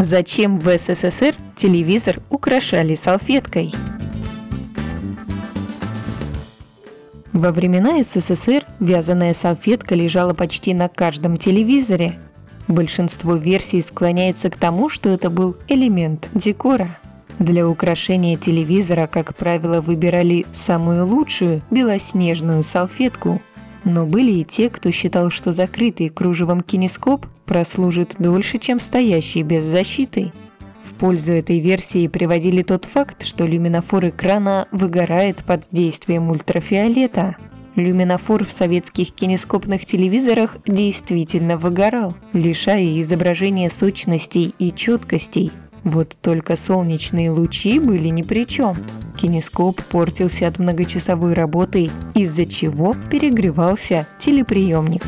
Зачем в СССР телевизор украшали салфеткой? Во времена СССР вязаная салфетка лежала почти на каждом телевизоре. Большинство версий склоняется к тому, что это был элемент декора. Для украшения телевизора, как правило, выбирали самую лучшую белоснежную салфетку. Но были и те, кто считал, что закрытый кружевом кинескоп прослужит дольше, чем стоящий без защиты. В пользу этой версии приводили тот факт, что люминофор экрана выгорает под действием ультрафиолета. Люминофор в советских кинескопных телевизорах действительно выгорал, лишая изображения сочностей и четкостей. Вот только солнечные лучи были ни при чем. Кинескоп портился от многочасовой работы, из-за чего перегревался телеприемник.